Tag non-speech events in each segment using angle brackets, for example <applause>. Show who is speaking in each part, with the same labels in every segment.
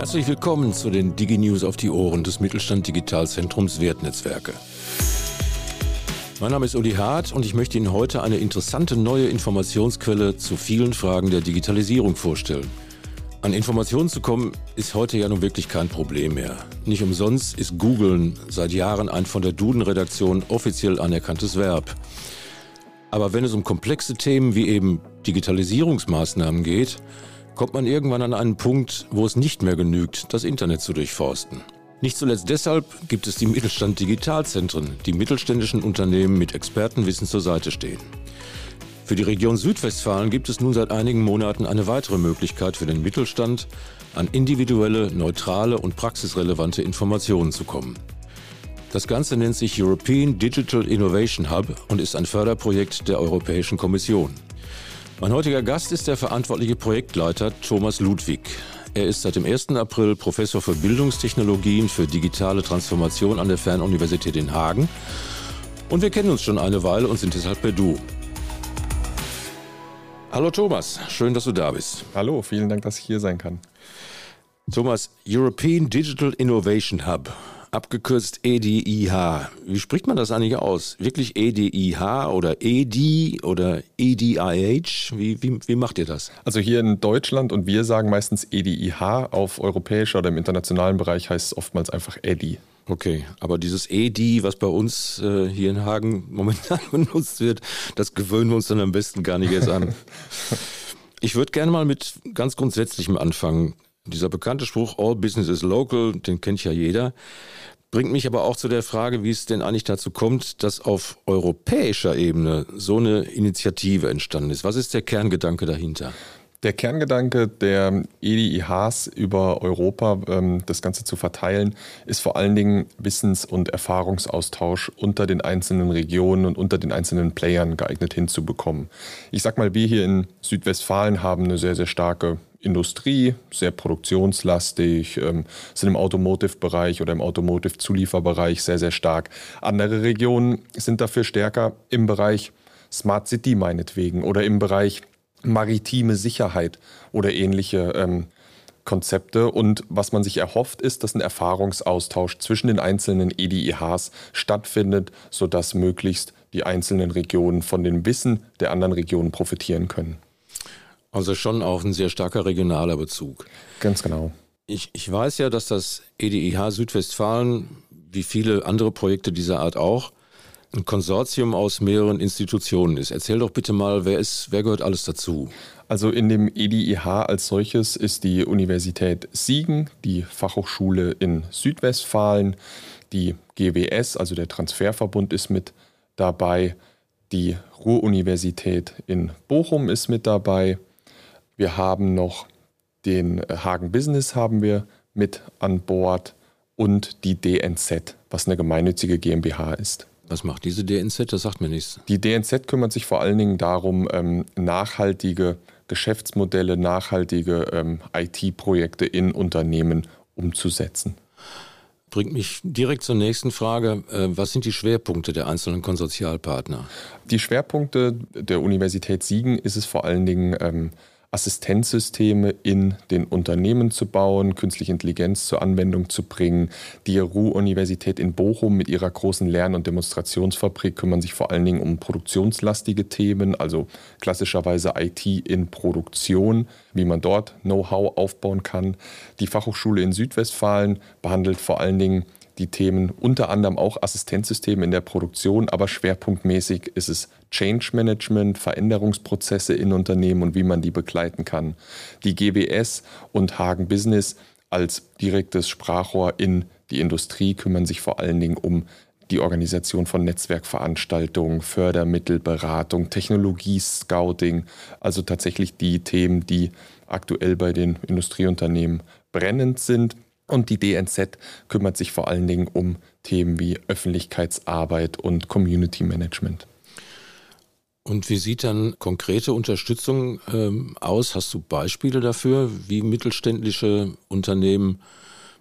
Speaker 1: Herzlich willkommen zu den DigiNews auf die Ohren des Mittelstand Digitalzentrums Wertnetzwerke. Mein Name ist Uli Hart und ich möchte Ihnen heute eine interessante neue Informationsquelle zu vielen Fragen der Digitalisierung vorstellen. An Informationen zu kommen ist heute ja nun wirklich kein Problem mehr. Nicht umsonst ist Googlen seit Jahren ein von der Duden-Redaktion offiziell anerkanntes Verb. Aber wenn es um komplexe Themen wie eben Digitalisierungsmaßnahmen geht, kommt man irgendwann an einen Punkt, wo es nicht mehr genügt, das Internet zu durchforsten. Nicht zuletzt deshalb gibt es die Mittelstand Digitalzentren, die mittelständischen Unternehmen mit Expertenwissen zur Seite stehen. Für die Region Südwestfalen gibt es nun seit einigen Monaten eine weitere Möglichkeit für den Mittelstand, an individuelle, neutrale und praxisrelevante Informationen zu kommen. Das Ganze nennt sich European Digital Innovation Hub und ist ein Förderprojekt der Europäischen Kommission. Mein heutiger Gast ist der verantwortliche Projektleiter Thomas Ludwig. Er ist seit dem 1. April Professor für Bildungstechnologien für digitale Transformation an der Fernuniversität in Hagen. Und wir kennen uns schon eine Weile und sind deshalb per Du. Hallo Thomas, schön, dass du da bist.
Speaker 2: Hallo, vielen Dank, dass ich hier sein kann.
Speaker 1: Thomas, European Digital Innovation Hub abgekürzt EDIH. Wie spricht man das eigentlich aus? Wirklich EDIH oder EDI oder EDIH? Wie, wie, wie macht ihr das?
Speaker 2: Also hier in Deutschland und wir sagen meistens EDIH. Auf europäischer oder im internationalen Bereich heißt es oftmals einfach EDI.
Speaker 1: Okay, aber dieses EDI, was bei uns äh, hier in Hagen momentan <laughs> benutzt wird, das gewöhnen wir uns dann am besten gar nicht erst an. <laughs> Ich würde gerne mal mit ganz Grundsätzlichem anfangen. Dieser bekannte Spruch, All Business is Local, den kennt ja jeder. Bringt mich aber auch zu der Frage, wie es denn eigentlich dazu kommt, dass auf europäischer Ebene so eine Initiative entstanden ist. Was ist der Kerngedanke dahinter?
Speaker 2: Der Kerngedanke der EDIHs über Europa, ähm, das Ganze zu verteilen, ist vor allen Dingen Wissens- und Erfahrungsaustausch unter den einzelnen Regionen und unter den einzelnen Playern geeignet hinzubekommen. Ich sag mal, wir hier in Südwestfalen haben eine sehr, sehr starke Industrie, sehr produktionslastig, ähm, sind im Automotive-Bereich oder im Automotive-Zulieferbereich sehr, sehr stark. Andere Regionen sind dafür stärker im Bereich Smart City meinetwegen oder im Bereich maritime Sicherheit oder ähnliche ähm, Konzepte. Und was man sich erhofft, ist, dass ein Erfahrungsaustausch zwischen den einzelnen EDIHs stattfindet, sodass möglichst die einzelnen Regionen von dem Wissen der anderen Regionen profitieren können.
Speaker 1: Also schon auch ein sehr starker regionaler Bezug.
Speaker 2: Ganz genau.
Speaker 1: Ich, ich weiß ja, dass das EDIH Südwestfalen, wie viele andere Projekte dieser Art auch, ein Konsortium aus mehreren Institutionen ist. Erzähl doch bitte mal, wer ist, wer gehört alles dazu?
Speaker 2: Also in dem EDIH als solches ist die Universität Siegen, die Fachhochschule in Südwestfalen, die GWS, also der Transferverbund ist mit dabei, die Ruhr-Universität in Bochum ist mit dabei, wir haben noch den äh, Hagen Business haben wir mit an Bord und die DNZ, was eine gemeinnützige GmbH ist.
Speaker 1: Was macht diese DNZ? Das sagt mir nichts.
Speaker 2: Die DNZ kümmert sich vor allen Dingen darum, ähm, nachhaltige Geschäftsmodelle, nachhaltige ähm, IT-Projekte in Unternehmen umzusetzen.
Speaker 1: Bringt mich direkt zur nächsten Frage. Äh, was sind die Schwerpunkte der einzelnen Konsortialpartner?
Speaker 2: Die Schwerpunkte der Universität Siegen ist es vor allen Dingen, ähm, Assistenzsysteme in den Unternehmen zu bauen, künstliche Intelligenz zur Anwendung zu bringen. Die Ruhr-Universität in Bochum mit ihrer großen Lern- und Demonstrationsfabrik kümmern sich vor allen Dingen um produktionslastige Themen, also klassischerweise IT in Produktion, wie man dort Know-how aufbauen kann. Die Fachhochschule in Südwestfalen behandelt vor allen Dingen die Themen unter anderem auch Assistenzsysteme in der Produktion, aber schwerpunktmäßig ist es Change Management, Veränderungsprozesse in Unternehmen und wie man die begleiten kann. Die GBS und Hagen Business als direktes Sprachrohr in die Industrie kümmern sich vor allen Dingen um die Organisation von Netzwerkveranstaltungen, Fördermittel, Beratung, Technologie-Scouting, also tatsächlich die Themen, die aktuell bei den Industrieunternehmen brennend sind. Und die DNZ kümmert sich vor allen Dingen um Themen wie Öffentlichkeitsarbeit und Community Management.
Speaker 1: Und wie sieht dann konkrete Unterstützung ähm, aus? Hast du Beispiele dafür, wie mittelständische Unternehmen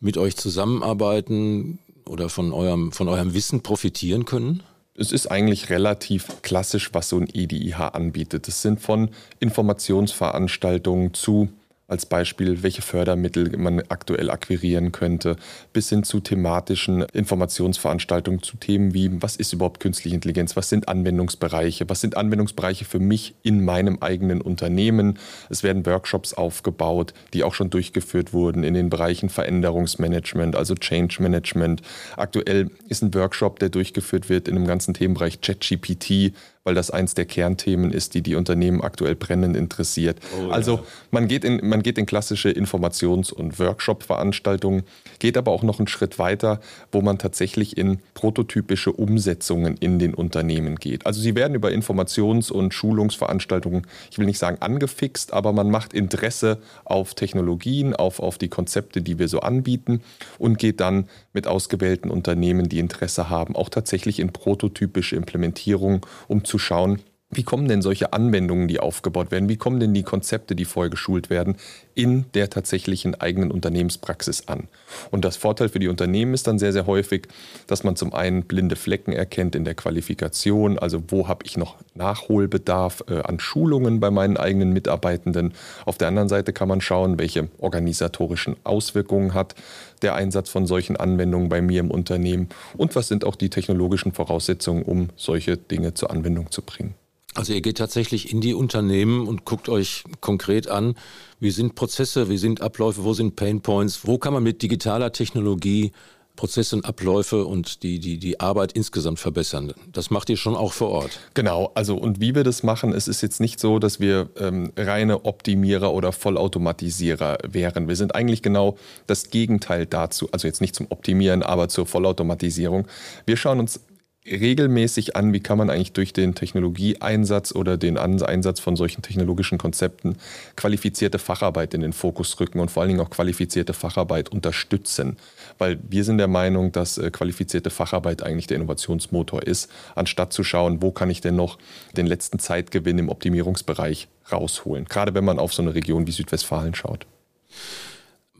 Speaker 1: mit euch zusammenarbeiten oder von eurem, von eurem Wissen profitieren können?
Speaker 2: Es ist eigentlich relativ klassisch, was so ein EDIH anbietet. Es sind von Informationsveranstaltungen zu als Beispiel, welche Fördermittel man aktuell akquirieren könnte, bis hin zu thematischen Informationsveranstaltungen zu Themen wie, was ist überhaupt künstliche Intelligenz, was sind Anwendungsbereiche, was sind Anwendungsbereiche für mich in meinem eigenen Unternehmen. Es werden Workshops aufgebaut, die auch schon durchgeführt wurden in den Bereichen Veränderungsmanagement, also Change Management. Aktuell ist ein Workshop, der durchgeführt wird in dem ganzen Themenbereich ChatGPT, weil das eins der Kernthemen ist, die die Unternehmen aktuell brennend interessiert. Oh, also ja. man, geht in, man geht in klassische Informations- und Workshop-Veranstaltungen, geht aber auch noch einen Schritt weiter, wo man tatsächlich in prototypische Umsetzungen in den Unternehmen geht. Also sie werden über Informations- und Schulungsveranstaltungen, ich will nicht sagen angefixt, aber man macht Interesse auf Technologien, auf, auf die Konzepte, die wir so anbieten und geht dann mit ausgewählten Unternehmen, die Interesse haben, auch tatsächlich in prototypische Implementierung, um zu schauen, wie kommen denn solche Anwendungen, die aufgebaut werden, wie kommen denn die Konzepte, die vorher geschult werden, in der tatsächlichen eigenen Unternehmenspraxis an? Und das Vorteil für die Unternehmen ist dann sehr, sehr häufig, dass man zum einen blinde Flecken erkennt in der Qualifikation, also wo habe ich noch Nachholbedarf äh, an Schulungen bei meinen eigenen Mitarbeitenden. Auf der anderen Seite kann man schauen, welche organisatorischen Auswirkungen hat der Einsatz von solchen Anwendungen bei mir im Unternehmen und was sind auch die technologischen Voraussetzungen, um solche Dinge zur Anwendung zu bringen.
Speaker 1: Also ihr geht tatsächlich in die Unternehmen und guckt euch konkret an, wie sind Prozesse, wie sind Abläufe, wo sind Painpoints, wo kann man mit digitaler Technologie Prozesse und Abläufe und die, die, die Arbeit insgesamt verbessern. Das macht ihr schon auch vor Ort.
Speaker 2: Genau, also und wie wir das machen, es ist jetzt nicht so, dass wir ähm, reine Optimierer oder Vollautomatisierer wären. Wir sind eigentlich genau das Gegenteil dazu, also jetzt nicht zum Optimieren, aber zur Vollautomatisierung. Wir schauen uns regelmäßig an, wie kann man eigentlich durch den Technologieeinsatz oder den Einsatz von solchen technologischen Konzepten qualifizierte Facharbeit in den Fokus rücken und vor allen Dingen auch qualifizierte Facharbeit unterstützen. Weil wir sind der Meinung, dass äh, qualifizierte Facharbeit eigentlich der Innovationsmotor ist, anstatt zu schauen, wo kann ich denn noch den letzten Zeitgewinn im Optimierungsbereich rausholen. Gerade wenn man auf so eine Region wie Südwestfalen schaut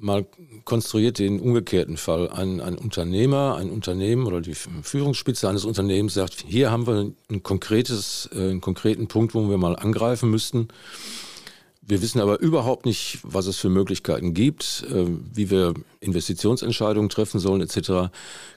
Speaker 1: mal konstruiert den umgekehrten Fall. Ein, ein Unternehmer, ein Unternehmen oder die Führungsspitze eines Unternehmens sagt, hier haben wir ein konkretes, äh, einen konkreten Punkt, wo wir mal angreifen müssten. Wir wissen aber überhaupt nicht, was es für Möglichkeiten gibt, äh, wie wir Investitionsentscheidungen treffen sollen etc.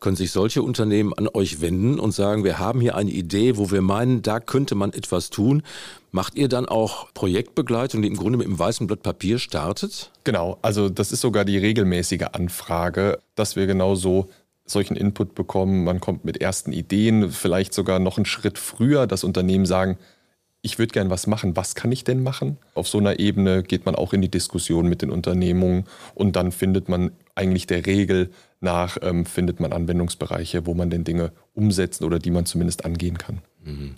Speaker 1: Können sich solche Unternehmen an euch wenden und sagen, wir haben hier eine Idee, wo wir meinen, da könnte man etwas tun. Macht ihr dann auch Projektbegleitung, die im Grunde mit einem weißen Blatt Papier startet?
Speaker 2: Genau, also das ist sogar die regelmäßige Anfrage, dass wir genau so solchen Input bekommen. Man kommt mit ersten Ideen, vielleicht sogar noch einen Schritt früher, dass Unternehmen sagen, ich würde gern was machen, was kann ich denn machen? Auf so einer Ebene geht man auch in die Diskussion mit den Unternehmungen und dann findet man eigentlich der Regel nach, ähm, findet man Anwendungsbereiche, wo man denn Dinge umsetzen oder die man zumindest angehen kann. Mhm.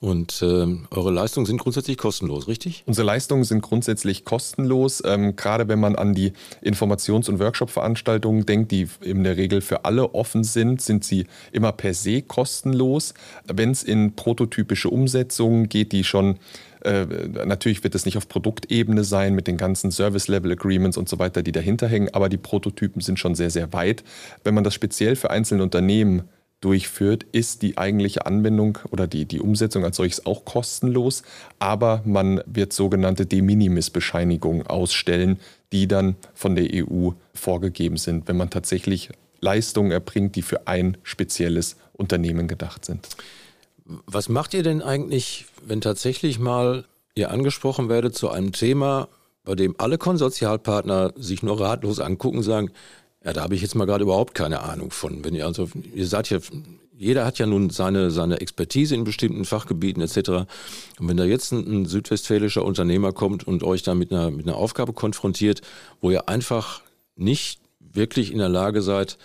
Speaker 1: Und ähm, eure Leistungen sind grundsätzlich kostenlos, richtig?
Speaker 2: Unsere Leistungen sind grundsätzlich kostenlos. Ähm, gerade wenn man an die Informations- und Workshop-Veranstaltungen denkt, die in der Regel für alle offen sind, sind sie immer per se kostenlos. Wenn es in prototypische Umsetzungen geht, die schon äh, natürlich wird es nicht auf Produktebene sein mit den ganzen Service-Level-Agreements und so weiter, die dahinter hängen, aber die Prototypen sind schon sehr, sehr weit. Wenn man das speziell für einzelne Unternehmen durchführt, ist die eigentliche Anwendung oder die, die Umsetzung als solches auch kostenlos, aber man wird sogenannte De Minimis-Bescheinigungen ausstellen, die dann von der EU vorgegeben sind, wenn man tatsächlich Leistungen erbringt, die für ein spezielles Unternehmen gedacht sind.
Speaker 1: Was macht ihr denn eigentlich, wenn tatsächlich mal ihr angesprochen werdet zu einem Thema, bei dem alle Konsortialpartner sich nur ratlos angucken und sagen, ja, da habe ich jetzt mal gerade überhaupt keine Ahnung von. Wenn ihr also, ihr seid ja, jeder hat ja nun seine, seine Expertise in bestimmten Fachgebieten etc. Und wenn da jetzt ein, ein südwestfälischer Unternehmer kommt und euch da mit einer, mit einer Aufgabe konfrontiert, wo ihr einfach nicht wirklich in der Lage seid,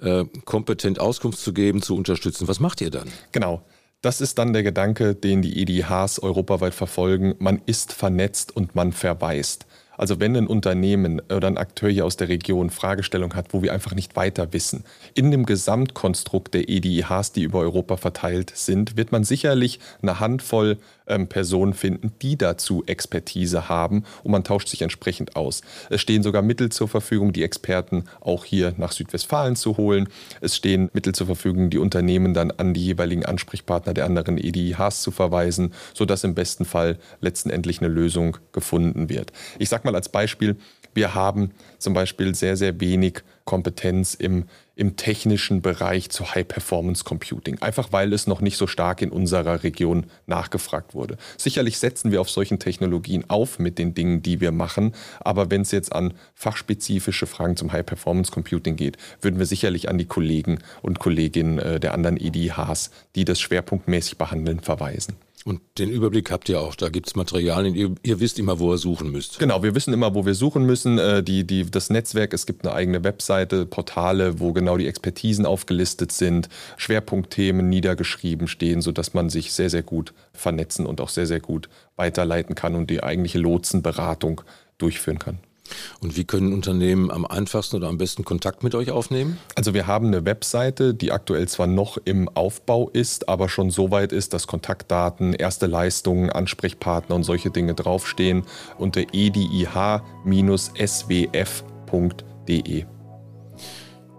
Speaker 1: äh, kompetent Auskunft zu geben, zu unterstützen, was macht ihr dann?
Speaker 2: Genau. Das ist dann der Gedanke, den die EDHs europaweit verfolgen. Man ist vernetzt und man verweist. Also wenn ein Unternehmen oder ein Akteur hier aus der Region Fragestellung hat, wo wir einfach nicht weiter wissen, in dem Gesamtkonstrukt der EDIHs, die über Europa verteilt sind, wird man sicherlich eine Handvoll ähm, Personen finden, die dazu Expertise haben und man tauscht sich entsprechend aus. Es stehen sogar Mittel zur Verfügung, die Experten auch hier nach Südwestfalen zu holen. Es stehen Mittel zur Verfügung, die Unternehmen dann an die jeweiligen Ansprechpartner der anderen EDIHs zu verweisen, sodass im besten Fall letztendlich eine Lösung gefunden wird. Ich sage mal als Beispiel, wir haben zum Beispiel sehr, sehr wenig Kompetenz im, im technischen Bereich zu High-Performance-Computing, einfach weil es noch nicht so stark in unserer Region nachgefragt wurde. Sicherlich setzen wir auf solchen Technologien auf mit den Dingen, die wir machen, aber wenn es jetzt an fachspezifische Fragen zum High-Performance-Computing geht, würden wir sicherlich an die Kollegen und Kolleginnen äh, der anderen EDHs, die das schwerpunktmäßig behandeln, verweisen.
Speaker 1: Und den Überblick habt ihr auch. Da gibt es Materialien. Ihr, ihr, wisst immer, wo ihr suchen müsst.
Speaker 2: Genau, wir wissen immer, wo wir suchen müssen. Äh, die, die, das Netzwerk, es gibt eine eigene Webseite, Portale, wo genau die Expertisen aufgelistet sind, Schwerpunktthemen niedergeschrieben stehen, sodass man sich sehr, sehr gut vernetzen und auch sehr, sehr gut weiterleiten kann und die eigentliche Lotsenberatung durchführen kann.
Speaker 1: Und wie können Unternehmen am einfachsten oder am besten Kontakt mit euch aufnehmen?
Speaker 2: Also wir haben eine Webseite, die aktuell zwar noch im Aufbau ist, aber schon so weit ist, dass Kontaktdaten, erste Leistungen, Ansprechpartner und solche Dinge draufstehen unter edih-swf.de.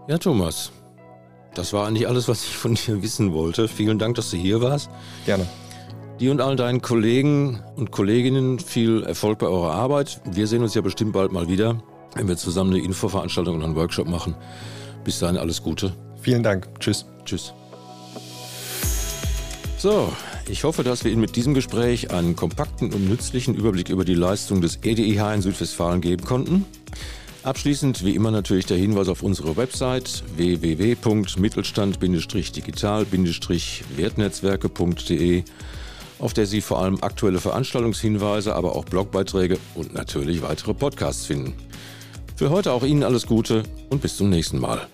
Speaker 1: Ja, Thomas, das war eigentlich alles, was ich von dir wissen wollte. Vielen Dank, dass du hier warst.
Speaker 2: Gerne.
Speaker 1: Dir und all deinen Kollegen und Kolleginnen viel Erfolg bei eurer Arbeit. Wir sehen uns ja bestimmt bald mal wieder, wenn wir zusammen eine Infoveranstaltung und einen Workshop machen. Bis dahin alles Gute.
Speaker 2: Vielen Dank. Tschüss.
Speaker 1: Tschüss. So, ich hoffe, dass wir Ihnen mit diesem Gespräch einen kompakten und nützlichen Überblick über die Leistung des EDIH in Südwestfalen geben konnten. Abschließend wie immer natürlich der Hinweis auf unsere Website www.mittelstand-digital-wertnetzwerke.de auf der Sie vor allem aktuelle Veranstaltungshinweise, aber auch Blogbeiträge und natürlich weitere Podcasts finden. Für heute auch Ihnen alles Gute und bis zum nächsten Mal.